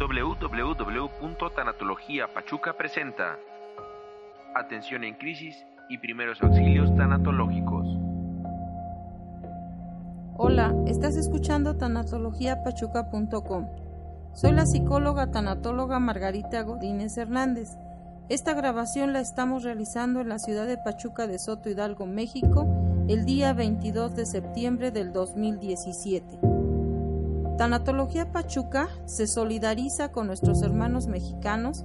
www.tanatología.pachuca presenta Atención en crisis y primeros auxilios tanatológicos. Hola, estás escuchando tanatologiapachuca.com. Soy la psicóloga tanatóloga Margarita Godínez Hernández. Esta grabación la estamos realizando en la ciudad de Pachuca de Soto Hidalgo, México, el día 22 de septiembre del 2017. Tanatología Pachuca se solidariza con nuestros hermanos mexicanos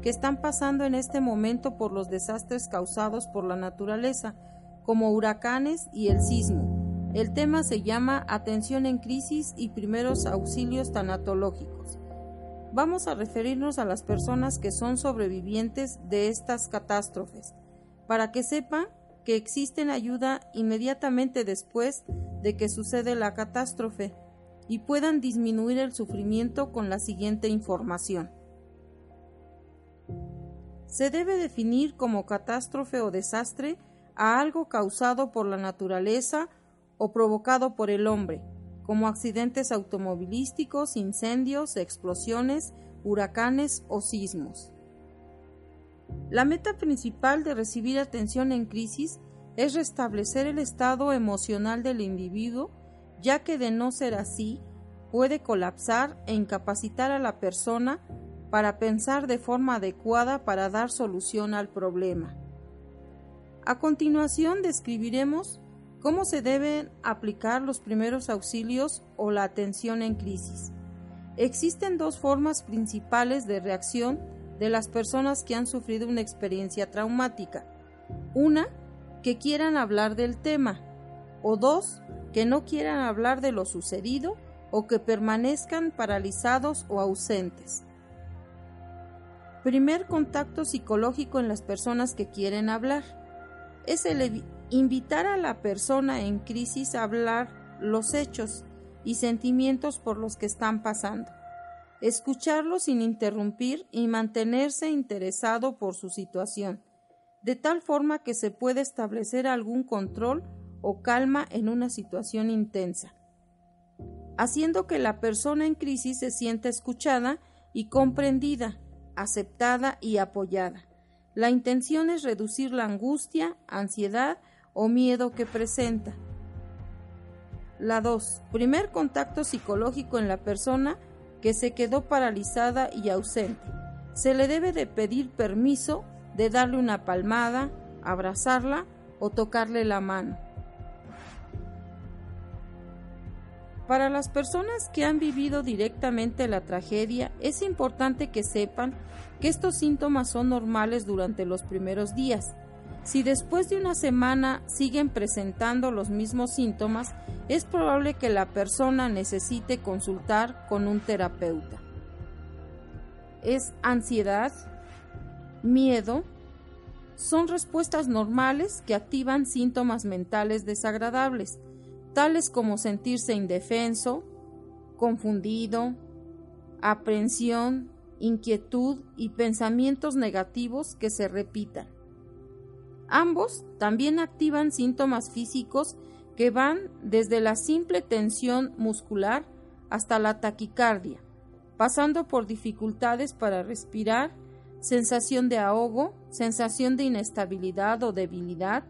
que están pasando en este momento por los desastres causados por la naturaleza, como huracanes y el sismo. El tema se llama Atención en crisis y primeros auxilios tanatológicos. Vamos a referirnos a las personas que son sobrevivientes de estas catástrofes, para que sepan que existen ayuda inmediatamente después de que sucede la catástrofe y puedan disminuir el sufrimiento con la siguiente información. Se debe definir como catástrofe o desastre a algo causado por la naturaleza o provocado por el hombre, como accidentes automovilísticos, incendios, explosiones, huracanes o sismos. La meta principal de recibir atención en crisis es restablecer el estado emocional del individuo ya que de no ser así, puede colapsar e incapacitar a la persona para pensar de forma adecuada para dar solución al problema. A continuación describiremos cómo se deben aplicar los primeros auxilios o la atención en crisis. Existen dos formas principales de reacción de las personas que han sufrido una experiencia traumática. Una, que quieran hablar del tema, o dos, que no quieran hablar de lo sucedido o que permanezcan paralizados o ausentes. Primer contacto psicológico en las personas que quieren hablar. Es el invitar a la persona en crisis a hablar los hechos y sentimientos por los que están pasando. Escucharlo sin interrumpir y mantenerse interesado por su situación, de tal forma que se pueda establecer algún control o calma en una situación intensa, haciendo que la persona en crisis se sienta escuchada y comprendida, aceptada y apoyada. La intención es reducir la angustia, ansiedad o miedo que presenta. La 2. Primer contacto psicológico en la persona que se quedó paralizada y ausente. Se le debe de pedir permiso de darle una palmada, abrazarla o tocarle la mano. Para las personas que han vivido directamente la tragedia, es importante que sepan que estos síntomas son normales durante los primeros días. Si después de una semana siguen presentando los mismos síntomas, es probable que la persona necesite consultar con un terapeuta. Es ansiedad, miedo, son respuestas normales que activan síntomas mentales desagradables tales como sentirse indefenso, confundido, aprensión, inquietud y pensamientos negativos que se repitan. Ambos también activan síntomas físicos que van desde la simple tensión muscular hasta la taquicardia, pasando por dificultades para respirar, sensación de ahogo, sensación de inestabilidad o debilidad,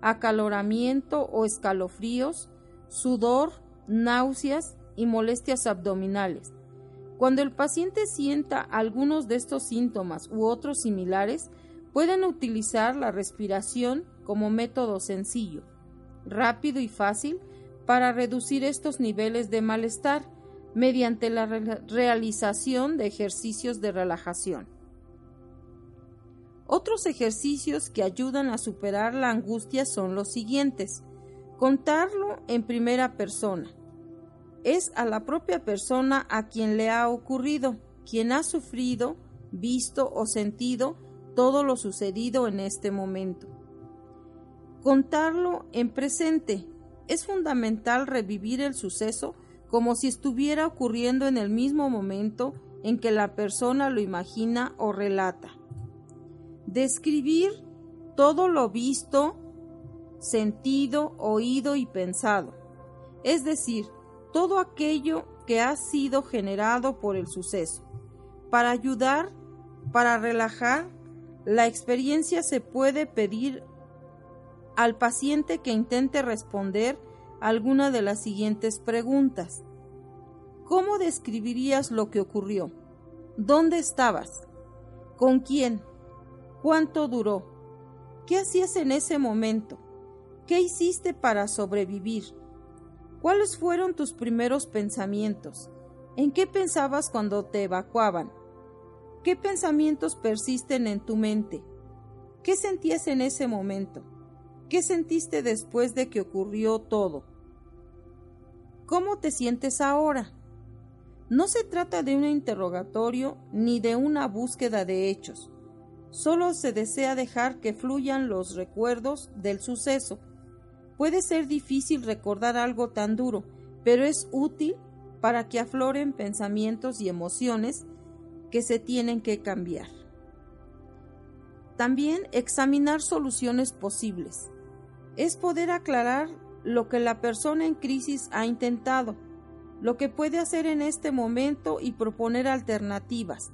acaloramiento o escalofríos, sudor, náuseas y molestias abdominales. Cuando el paciente sienta algunos de estos síntomas u otros similares, pueden utilizar la respiración como método sencillo, rápido y fácil para reducir estos niveles de malestar mediante la realización de ejercicios de relajación. Otros ejercicios que ayudan a superar la angustia son los siguientes. Contarlo en primera persona. Es a la propia persona a quien le ha ocurrido, quien ha sufrido, visto o sentido todo lo sucedido en este momento. Contarlo en presente. Es fundamental revivir el suceso como si estuviera ocurriendo en el mismo momento en que la persona lo imagina o relata. Describir todo lo visto, sentido, oído y pensado, es decir, todo aquello que ha sido generado por el suceso. Para ayudar, para relajar, la experiencia se puede pedir al paciente que intente responder alguna de las siguientes preguntas. ¿Cómo describirías lo que ocurrió? ¿Dónde estabas? ¿Con quién? ¿Cuánto duró? ¿Qué hacías en ese momento? ¿Qué hiciste para sobrevivir? ¿Cuáles fueron tus primeros pensamientos? ¿En qué pensabas cuando te evacuaban? ¿Qué pensamientos persisten en tu mente? ¿Qué sentías en ese momento? ¿Qué sentiste después de que ocurrió todo? ¿Cómo te sientes ahora? No se trata de un interrogatorio ni de una búsqueda de hechos. Solo se desea dejar que fluyan los recuerdos del suceso. Puede ser difícil recordar algo tan duro, pero es útil para que afloren pensamientos y emociones que se tienen que cambiar. También examinar soluciones posibles. Es poder aclarar lo que la persona en crisis ha intentado, lo que puede hacer en este momento y proponer alternativas,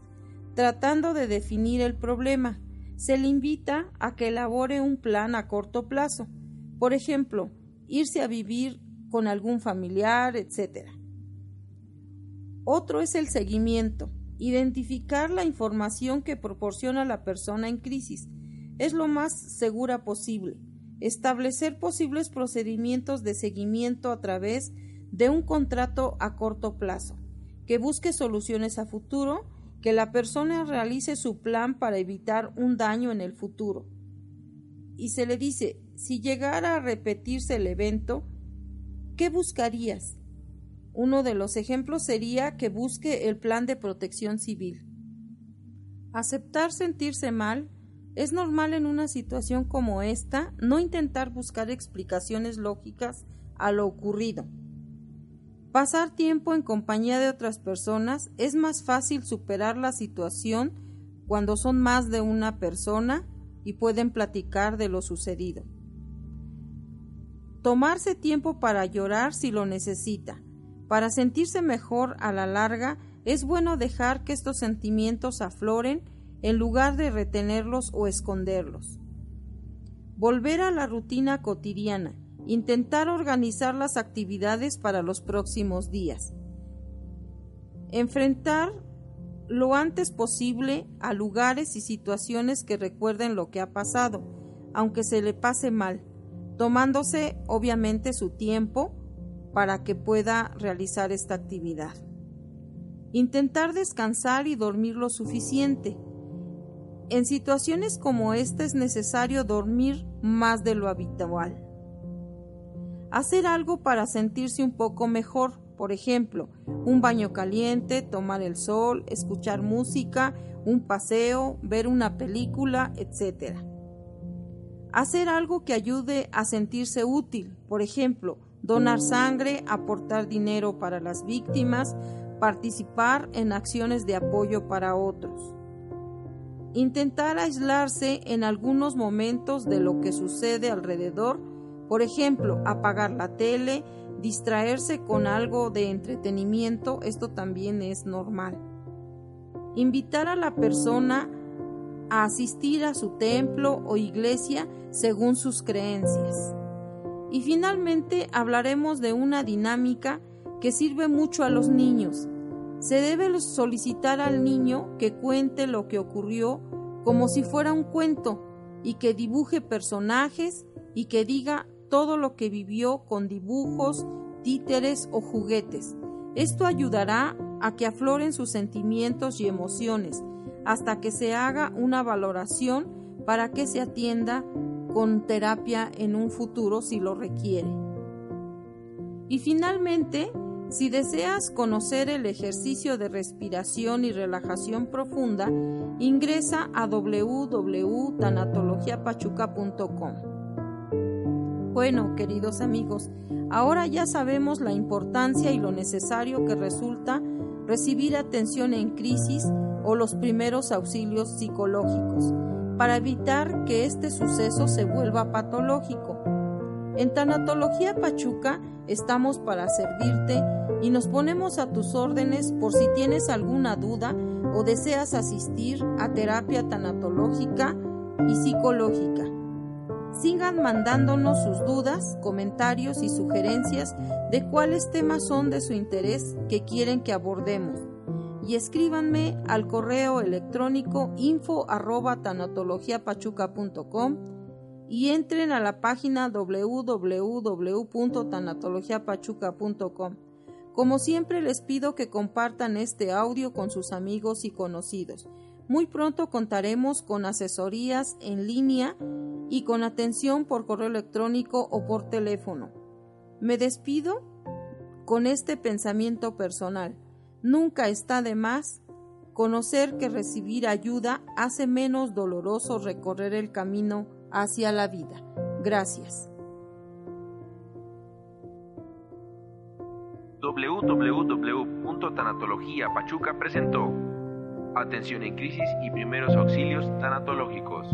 tratando de definir el problema. Se le invita a que elabore un plan a corto plazo, por ejemplo, irse a vivir con algún familiar, etc. Otro es el seguimiento. Identificar la información que proporciona la persona en crisis es lo más segura posible. Establecer posibles procedimientos de seguimiento a través de un contrato a corto plazo, que busque soluciones a futuro, que la persona realice su plan para evitar un daño en el futuro. Y se le dice, si llegara a repetirse el evento, ¿qué buscarías? Uno de los ejemplos sería que busque el plan de protección civil. Aceptar sentirse mal es normal en una situación como esta no intentar buscar explicaciones lógicas a lo ocurrido. Pasar tiempo en compañía de otras personas es más fácil superar la situación cuando son más de una persona y pueden platicar de lo sucedido. Tomarse tiempo para llorar si lo necesita para sentirse mejor a la larga, es bueno dejar que estos sentimientos afloren en lugar de retenerlos o esconderlos. Volver a la rutina cotidiana, intentar organizar las actividades para los próximos días. Enfrentar lo antes posible a lugares y situaciones que recuerden lo que ha pasado, aunque se le pase mal, tomándose obviamente su tiempo para que pueda realizar esta actividad. Intentar descansar y dormir lo suficiente. En situaciones como esta es necesario dormir más de lo habitual. Hacer algo para sentirse un poco mejor, por ejemplo, un baño caliente, tomar el sol, escuchar música, un paseo, ver una película, etc. Hacer algo que ayude a sentirse útil, por ejemplo, donar sangre, aportar dinero para las víctimas, participar en acciones de apoyo para otros. Intentar aislarse en algunos momentos de lo que sucede alrededor, por ejemplo, apagar la tele, distraerse con algo de entretenimiento, esto también es normal. Invitar a la persona a asistir a su templo o iglesia según sus creencias. Y finalmente hablaremos de una dinámica que sirve mucho a los niños. Se debe solicitar al niño que cuente lo que ocurrió como si fuera un cuento y que dibuje personajes y que diga todo lo que vivió con dibujos, títeres o juguetes. Esto ayudará a que afloren sus sentimientos y emociones hasta que se haga una valoración para que se atienda con terapia en un futuro si lo requiere. Y finalmente, si deseas conocer el ejercicio de respiración y relajación profunda, ingresa a www.tanatologiapachuca.com. Bueno, queridos amigos, ahora ya sabemos la importancia y lo necesario que resulta recibir atención en crisis o los primeros auxilios psicológicos para evitar que este suceso se vuelva patológico. En Tanatología Pachuca estamos para servirte y nos ponemos a tus órdenes por si tienes alguna duda o deseas asistir a terapia tanatológica y psicológica. Sigan mandándonos sus dudas, comentarios y sugerencias de cuáles temas son de su interés que quieren que abordemos. Y escríbanme al correo electrónico info arroba tanatologiapachuca.com y entren a la página www.tanatologiapachuca.com. Como siempre les pido que compartan este audio con sus amigos y conocidos. Muy pronto contaremos con asesorías en línea y con atención por correo electrónico o por teléfono. Me despido con este pensamiento personal. Nunca está de más conocer que recibir ayuda hace menos doloroso recorrer el camino hacia la vida. Gracias. www.tanatologiapachuca presentó Atención en crisis y primeros auxilios tanatológicos.